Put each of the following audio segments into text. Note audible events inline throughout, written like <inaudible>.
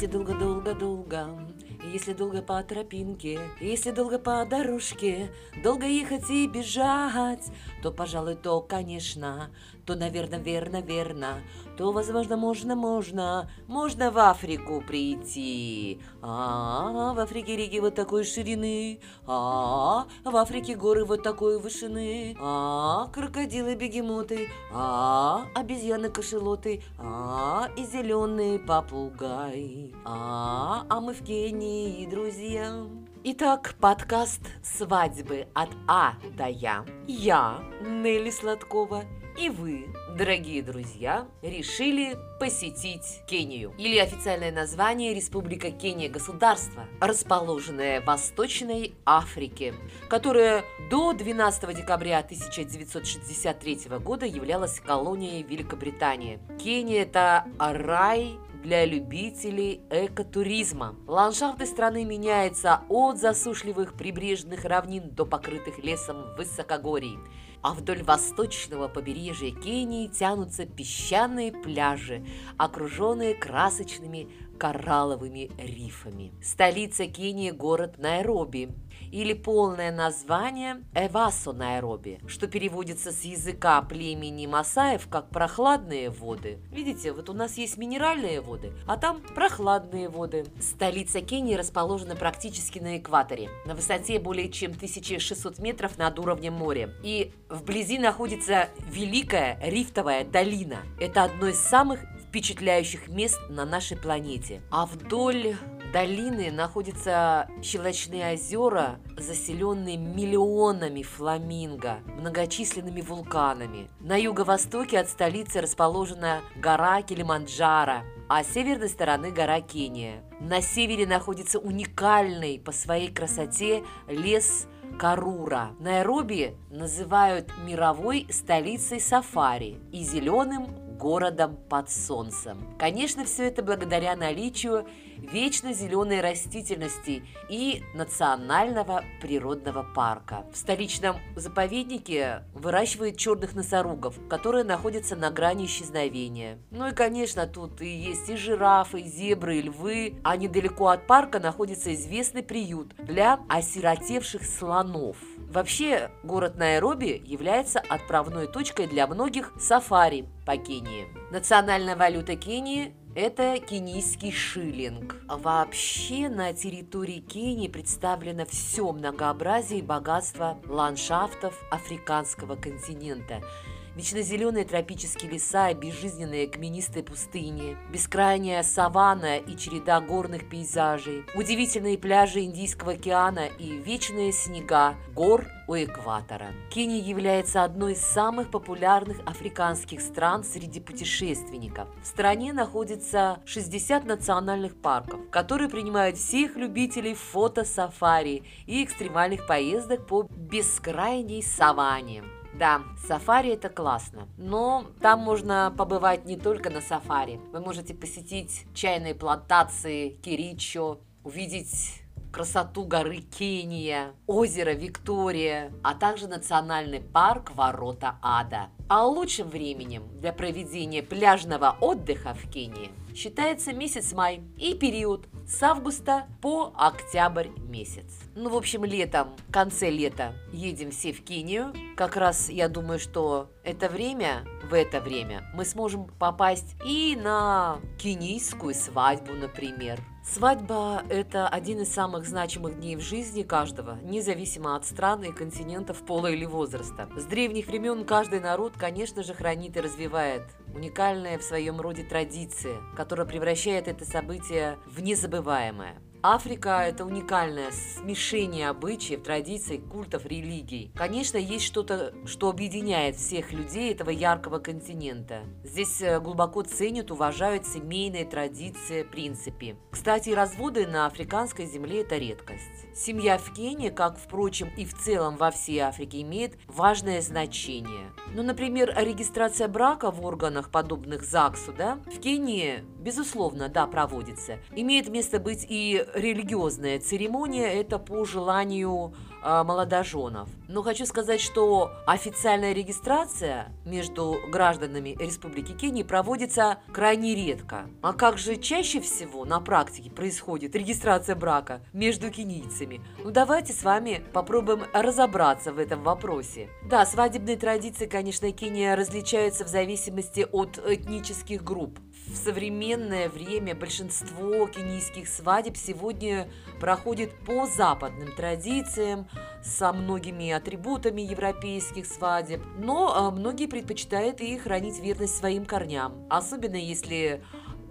Если долго-долго-долго, если долго по тропинке, если долго по дорожке, долго ехать и бежать, то, пожалуй, то, конечно, то, наверное, верно, верно, то, возможно, можно, можно, можно в Африку прийти. А, в Африке реки вот такой ширины, а, в Африке горы вот такой вышины, а, крокодилы, бегемоты, а, обезьяны, кошелоты, а, и зеленый попугай, а, а мы в Кении, друзья. Итак, подкаст «Свадьбы от А до Я». Я, Нелли Сладкова, и вы, дорогие друзья, решили посетить Кению. Или официальное название Республика Кения государство, расположенное в Восточной Африке, которое до 12 декабря 1963 года являлось колонией Великобритании. Кения – это рай для любителей экотуризма. Ландшафты страны меняются от засушливых прибрежных равнин до покрытых лесом высокогорий а вдоль восточного побережья Кении тянутся песчаные пляжи, окруженные красочными коралловыми рифами. Столица Кении – город Найроби или полное название Эвасо Найроби, что переводится с языка племени Масаев как «прохладные воды». Видите, вот у нас есть минеральные воды, а там прохладные воды. Столица Кении расположена практически на экваторе, на высоте более чем 1600 метров над уровнем моря. И вблизи находится Великая Рифтовая долина. Это одно из самых впечатляющих мест на нашей планете. А вдоль долины находятся щелочные озера, заселенные миллионами фламинго, многочисленными вулканами. На юго-востоке от столицы расположена гора Килиманджаро, а с северной стороны гора Кения. На севере находится уникальный по своей красоте лес Карура. Найроби называют мировой столицей сафари и зеленым городом под солнцем. Конечно, все это благодаря наличию вечно зеленой растительности и национального природного парка. В столичном заповеднике выращивают черных носорогов, которые находятся на грани исчезновения. Ну и, конечно, тут и есть и жирафы, и зебры, и львы, а недалеко от парка находится известный приют для осиротевших слонов. Вообще, город Найроби является отправной точкой для многих сафари по Кении. Национальная валюта Кении это кенийский шиллинг. Вообще на территории Кении представлено все многообразие и богатство ландшафтов африканского континента – Вечно зеленые тропические леса и безжизненные каменистые пустыни, бескрайняя саванна и череда горных пейзажей, удивительные пляжи Индийского океана и вечные снега гор у экватора. Кения является одной из самых популярных африканских стран среди путешественников. В стране находится 60 национальных парков, которые принимают всех любителей фото-сафари и экстремальных поездок по бескрайней саванне. Да, сафари это классно, но там можно побывать не только на сафари. Вы можете посетить чайные плантации Киричо, увидеть красоту горы Кения, озеро Виктория, а также национальный парк Ворота Ада. А лучшим временем для проведения пляжного отдыха в Кении считается месяц май и период с августа по октябрь месяц. Ну, в общем, летом, в конце лета едем все в Кению. Как раз я думаю, что это время, в это время мы сможем попасть и на кенийскую свадьбу, например. Свадьба – это один из самых значимых дней в жизни каждого, независимо от страны и континентов, пола или возраста. С древних времен каждый народ, конечно же, хранит и развивает уникальная в своем роде традиция, которая превращает это событие в незабываемое. Африка – это уникальное смешение обычаев, традиций, культов, религий. Конечно, есть что-то, что объединяет всех людей этого яркого континента. Здесь э, глубоко ценят, уважают семейные традиции, принципы. Кстати, разводы на африканской земле – это редкость. Семья в Кении, как, впрочем, и в целом во всей Африке, имеет важное значение. Ну, например, регистрация брака в органах, подобных ЗАГСу, да? В Кении безусловно, да, проводится. Имеет место быть и религиозная церемония, это по желанию молодоженов. Но хочу сказать, что официальная регистрация между гражданами Республики Кении проводится крайне редко. А как же чаще всего на практике происходит регистрация брака между кенийцами? Ну давайте с вами попробуем разобраться в этом вопросе. Да, свадебные традиции, конечно, Кения различаются в зависимости от этнических групп. В современное время большинство кенийских свадеб сегодня проходит по западным традициям, со многими атрибутами европейских свадеб, но а, многие предпочитают и хранить верность своим корням, особенно если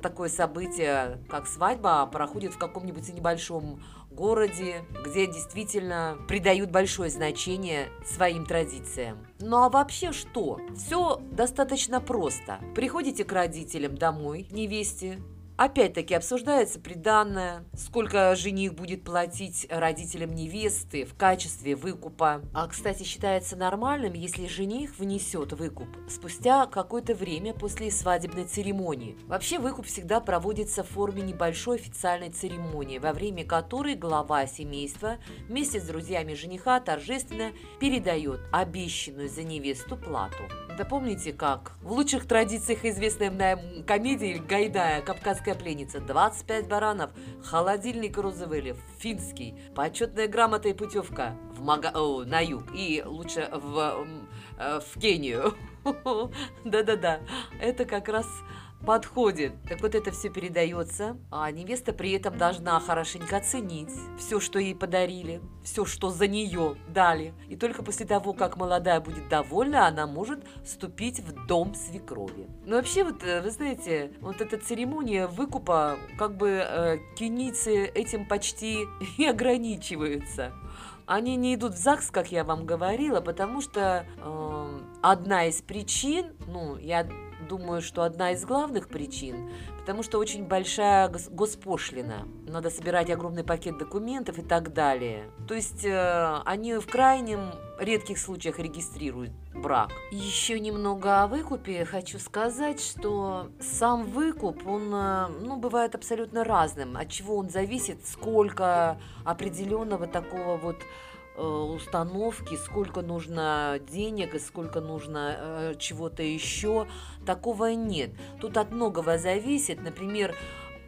такое событие, как свадьба, проходит в каком-нибудь небольшом городе, где действительно придают большое значение своим традициям. Ну а вообще что? Все достаточно просто. Приходите к родителям домой, невесте, Опять-таки обсуждается приданное, сколько жених будет платить родителям невесты в качестве выкупа. А, кстати, считается нормальным, если жених внесет выкуп спустя какое-то время после свадебной церемонии. Вообще выкуп всегда проводится в форме небольшой официальной церемонии, во время которой глава семейства вместе с друзьями жениха торжественно передает обещанную за невесту плату. Да помните как? В лучших традициях известная нам комедия Гайдая «Кавказская пленница». 25 баранов, холодильник Розовели, финский, почетная грамота и путевка в Мага... О, на юг и лучше в, э, в Кению. <laughs> Да-да-да, это как раз подходит. Так вот это все передается, а невеста при этом должна хорошенько оценить все, что ей подарили, все, что за нее дали. И только после того, как молодая будет довольна, она может вступить в дом свекрови. Но вообще, вот, э, вы знаете, вот эта церемония выкупа, как бы э, кенийцы этим почти <laughs> и ограничиваются. Они не идут в ЗАГС, как я вам говорила, потому что э, одна из причин, ну, я думаю, что одна из главных причин, потому что очень большая госпошлина. Надо собирать огромный пакет документов и так далее. То есть э, они в крайнем редких случаях регистрируют брак. Еще немного о выкупе. Хочу сказать, что сам выкуп, он э, ну, бывает абсолютно разным. От чего он зависит, сколько определенного такого вот установки, сколько нужно денег и сколько нужно э, чего-то еще, такого нет. Тут от многого зависит, например,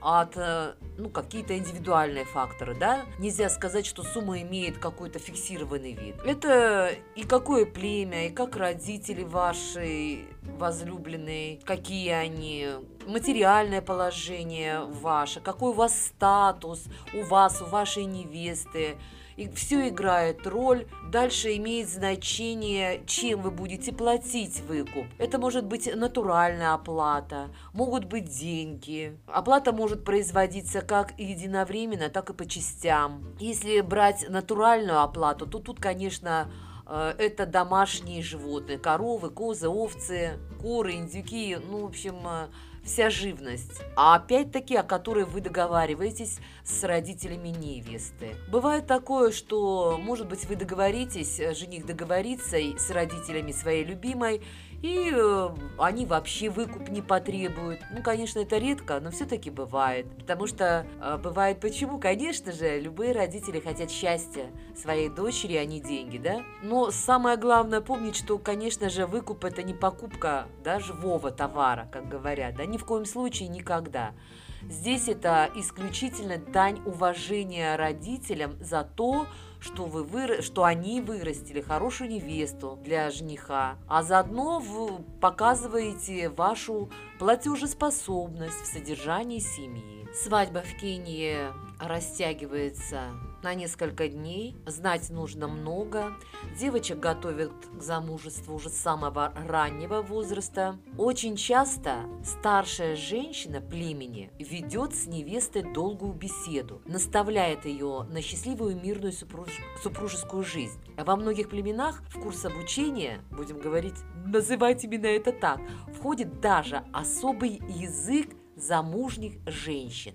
от, э, ну, какие-то индивидуальные факторы, да. Нельзя сказать, что сумма имеет какой-то фиксированный вид. Это и какое племя, и как родители ваши возлюбленные, какие они, материальное положение ваше, какой у вас статус у вас, у вашей невесты, и все играет роль. Дальше имеет значение, чем вы будете платить выкуп. Это может быть натуральная оплата, могут быть деньги. Оплата может производиться как единовременно, так и по частям. Если брать натуральную оплату, то тут, конечно, э, это домашние животные, коровы, козы, овцы, куры, индюки, ну, в общем, э, вся живность, а опять-таки о которой вы договариваетесь с родителями невесты. Бывает такое, что, может быть, вы договоритесь, э, жених договорится с родителями своей любимой, и э, они вообще выкуп не потребуют. Ну, конечно, это редко, но все-таки бывает. Потому что э, бывает почему? Конечно же, любые родители хотят счастья своей дочери, а не деньги, да? Но самое главное помнить, что, конечно же, выкуп это не покупка, да, живого товара, как говорят, да, ни в коем случае никогда. Здесь это исключительно дань уважения родителям за то, что, вы выра... что они вырастили хорошую невесту для жениха, а заодно вы показываете вашу платежеспособность в содержании семьи. Свадьба в Кении растягивается на несколько дней. Знать нужно много. Девочек готовят к замужеству уже с самого раннего возраста. Очень часто старшая женщина племени ведет с невестой долгую беседу, наставляет ее на счастливую мирную супруж... супружескую жизнь. А во многих племенах в курс обучения, будем говорить, называть именно это так, входит даже особый язык замужних женщин.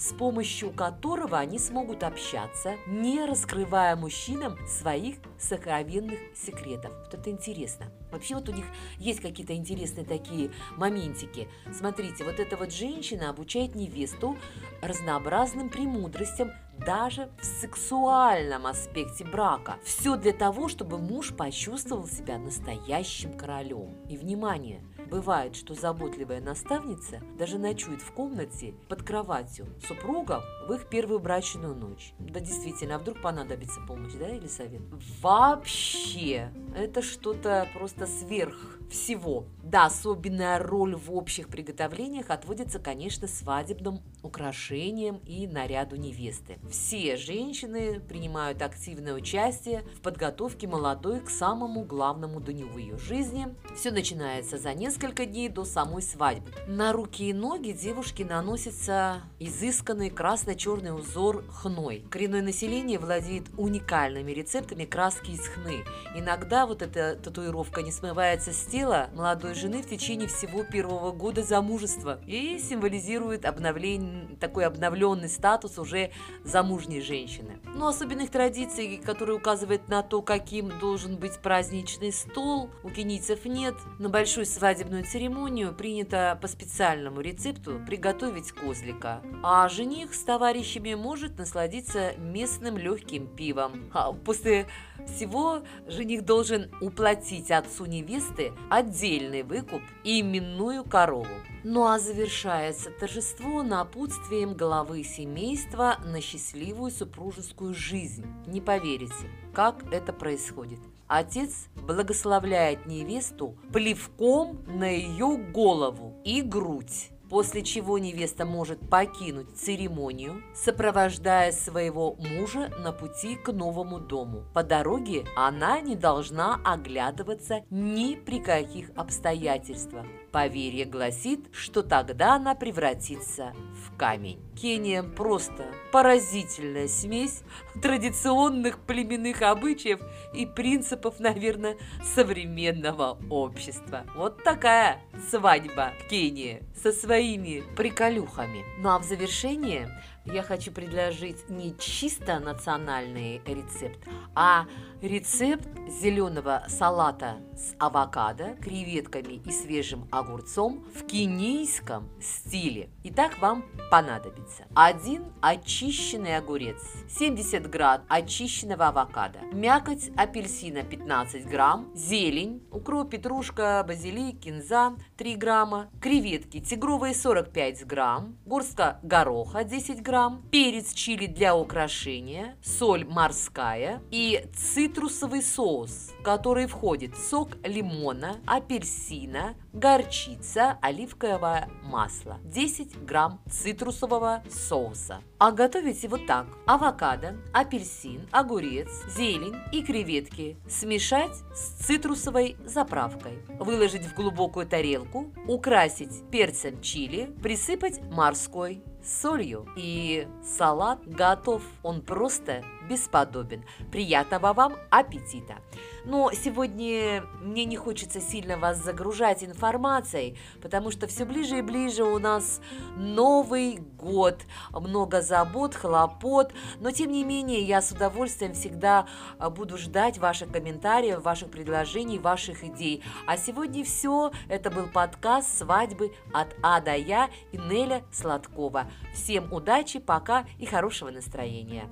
с помощью которого они смогут общаться, не раскрывая мужчинам своих сокровенных секретов. Вот это интересно. Вообще вот у них есть какие-то интересные такие моментики. Смотрите, вот эта вот женщина обучает невесту разнообразным премудростям даже в сексуальном аспекте брака. Все для того, чтобы муж почувствовал себя настоящим королем. И внимание, Бывает, что заботливая наставница даже ночует в комнате под кроватью супругов в их первую брачную ночь. Да действительно, а вдруг понадобится помощь, да, или совет? Вообще, это что-то просто сверх всего. Да, особенная роль в общих приготовлениях отводится, конечно, свадебным украшениям и наряду невесты. Все женщины принимают активное участие в подготовке молодой к самому главному дню в ее жизни. Все начинается за несколько дней до самой свадьбы. На руки и ноги девушки наносится изысканный красно-черный узор хной. Коренное население владеет уникальными рецептами краски из хны. Иногда вот эта татуировка не смывается с тела молодой жены в течение всего первого года замужества и символизирует обновление, такой обновленный статус уже замужней женщины. Но особенных традиций, которые указывают на то, каким должен быть праздничный стол, у кенийцев нет. На большую свадебную церемонию принято по специальному рецепту приготовить козлика, а жених с товарищами может насладиться местным легким пивом. А после всего жених должен уплатить отцу невесты отдельный выкуп и именную корову. Ну а завершается торжество напутствием главы семейства на счастливую супружескую жизнь. Не поверите, как это происходит. Отец благословляет невесту плевком на ее голову и грудь после чего невеста может покинуть церемонию, сопровождая своего мужа на пути к новому дому. По дороге она не должна оглядываться ни при каких обстоятельствах. Поверье гласит, что тогда она превратится в камень. Кения просто поразительная смесь традиционных племенных обычаев и принципов, наверное, современного общества. Вот такая свадьба в Кении со своими приколюхами. Ну а в завершение я хочу предложить не чисто национальный рецепт, а рецепт зеленого салата с авокадо, креветками и свежим огурцом в кенийском стиле. Итак, вам понадобится один очищенный огурец, 70 грамм очищенного авокадо, мякоть апельсина 15 грамм, зелень, укроп, петрушка, базилик, кинза 3 грамма, креветки тигровые 45 грамм, горстка гороха 10 грамм, грамм, перец чили для украшения, соль морская и цитрусовый соус, в который входит сок лимона, апельсина, горчица, оливковое масло, 10 грамм цитрусового соуса. А готовить его так. Авокадо, апельсин, огурец, зелень и креветки смешать с цитрусовой заправкой. Выложить в глубокую тарелку, украсить перцем чили, присыпать морской солью. И салат готов. Он просто бесподобен. Приятного вам аппетита! Но сегодня мне не хочется сильно вас загружать информацией, потому что все ближе и ближе у нас Новый год, много забот, хлопот, но тем не менее я с удовольствием всегда а, буду ждать ваших комментариев, ваших предложений, ваших идей. А сегодня все. Это был подкаст «Свадьбы от А до Я» и Неля Сладкова. Всем удачи, пока и хорошего настроения.